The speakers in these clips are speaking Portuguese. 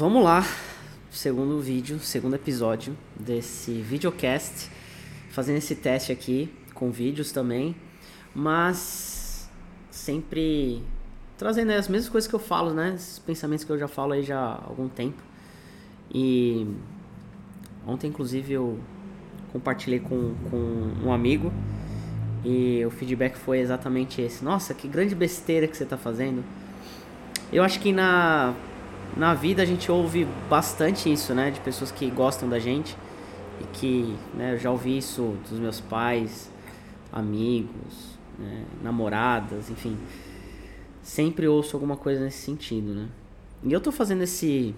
vamos lá. Segundo vídeo, segundo episódio desse videocast. Fazendo esse teste aqui, com vídeos também. Mas sempre trazendo as mesmas coisas que eu falo, né? Esses pensamentos que eu já falo aí já há algum tempo. E ontem, inclusive, eu compartilhei com, com um amigo e o feedback foi exatamente esse. Nossa, que grande besteira que você está fazendo. Eu acho que na, na vida a gente ouve bastante isso, né? De pessoas que gostam da gente e que, né, eu já ouvi isso dos meus pais, amigos, né, namoradas, enfim. Sempre ouço alguma coisa nesse sentido, né? E eu tô fazendo esse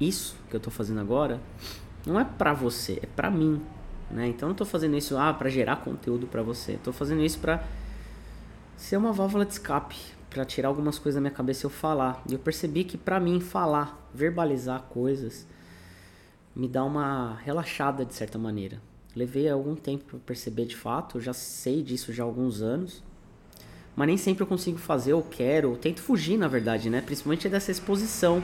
isso que eu tô fazendo agora não é para você, é para mim, né? Então eu não tô fazendo isso ah, para gerar conteúdo para você. Eu tô fazendo isso para ser uma válvula de escape, para tirar algumas coisas da minha cabeça eu falar. E eu percebi que para mim falar, verbalizar coisas me dá uma relaxada de certa maneira. Levei algum tempo para perceber de fato, eu já sei disso já há alguns anos. Mas nem sempre eu consigo fazer, ou quero, ou tento fugir, na verdade, né? Principalmente dessa exposição.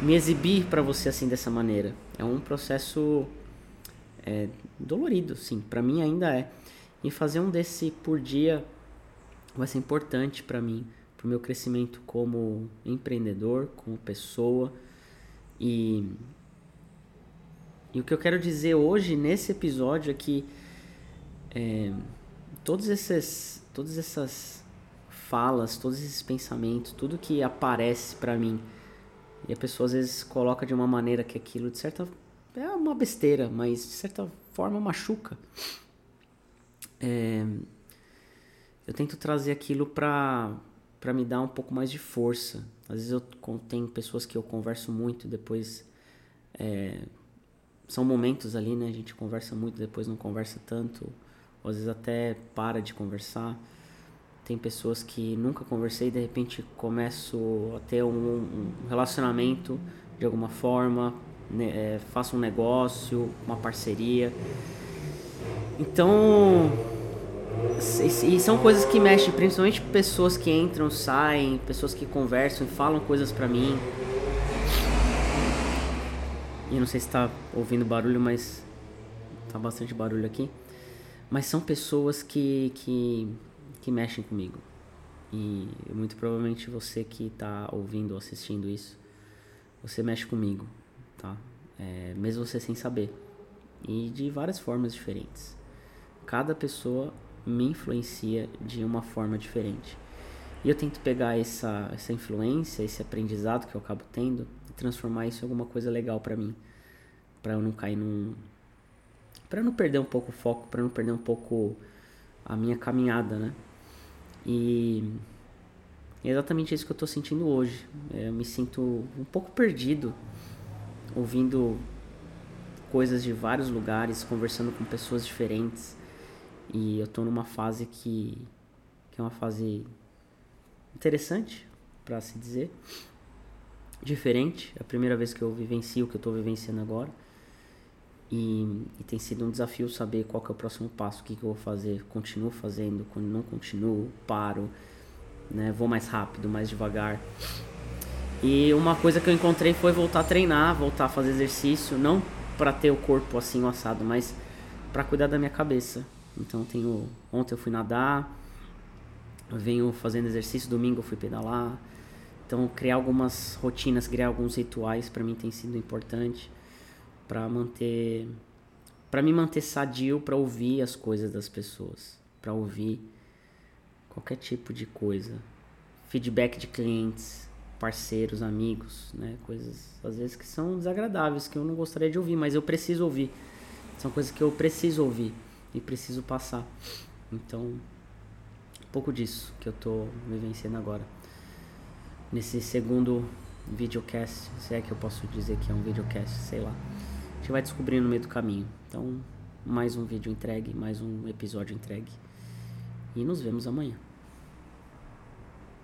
Me exibir para você assim dessa maneira. É um processo é, dolorido, sim. Para mim ainda é. E fazer um desse por dia vai ser importante para mim, para o meu crescimento como empreendedor, como pessoa. E, e o que eu quero dizer hoje nesse episódio é que é, todos esses, todas essas falas, todos esses pensamentos, tudo que aparece para mim e a pessoa às vezes coloca de uma maneira que aquilo de certa é uma besteira, mas de certa forma machuca. É, eu tento trazer aquilo para para me dar um pouco mais de força. Às vezes eu tenho pessoas que eu converso muito, depois é, são momentos ali, né? A gente conversa muito, depois não conversa tanto, ou às vezes até para de conversar. Tem pessoas que nunca conversei e de repente começo a ter um, um relacionamento de alguma forma, né, é, faço um negócio, uma parceria. Então, e são coisas que mexem, principalmente pessoas que entram, saem, pessoas que conversam e falam coisas pra mim. E não sei se tá ouvindo barulho, mas tá bastante barulho aqui. Mas são pessoas que, que, que mexem comigo. E muito provavelmente você que tá ouvindo ou assistindo isso, você mexe comigo tá? É, mesmo você sem saber. E de várias formas diferentes. Cada pessoa me influencia de uma forma diferente. E eu tento pegar essa, essa influência, esse aprendizado que eu acabo tendo e transformar isso em alguma coisa legal para mim. para eu não cair num. para não perder um pouco o foco, para não perder um pouco a minha caminhada, né? E é exatamente isso que eu tô sentindo hoje. É, eu me sinto um pouco perdido ouvindo coisas de vários lugares, conversando com pessoas diferentes. E eu tô numa fase que, que é uma fase interessante, para se dizer. Diferente, é a primeira vez que eu vivencio o que eu tô vivenciando agora. E, e, tem sido um desafio saber qual que é o próximo passo, o que, que eu vou fazer, continuo fazendo, quando não continuo, paro, né, vou mais rápido, mais devagar. E uma coisa que eu encontrei foi voltar a treinar, voltar a fazer exercício, não para ter o corpo assim assado, mas para cuidar da minha cabeça. Então tenho, ontem eu fui nadar, eu venho fazendo exercício, domingo eu fui pedalar. Então criar algumas rotinas, criar alguns rituais para mim tem sido importante para manter para me manter sadio para ouvir as coisas das pessoas, para ouvir qualquer tipo de coisa, feedback de clientes, parceiros, amigos, né? Coisas às vezes que são desagradáveis, que eu não gostaria de ouvir, mas eu preciso ouvir. São coisas que eu preciso ouvir e preciso passar. Então, um pouco disso que eu tô vivenciando agora. Nesse segundo videocast, se é que eu posso dizer que é um videocast, sei lá. A gente vai descobrindo no meio do caminho. Então, mais um vídeo entregue, mais um episódio entregue. E nos vemos amanhã.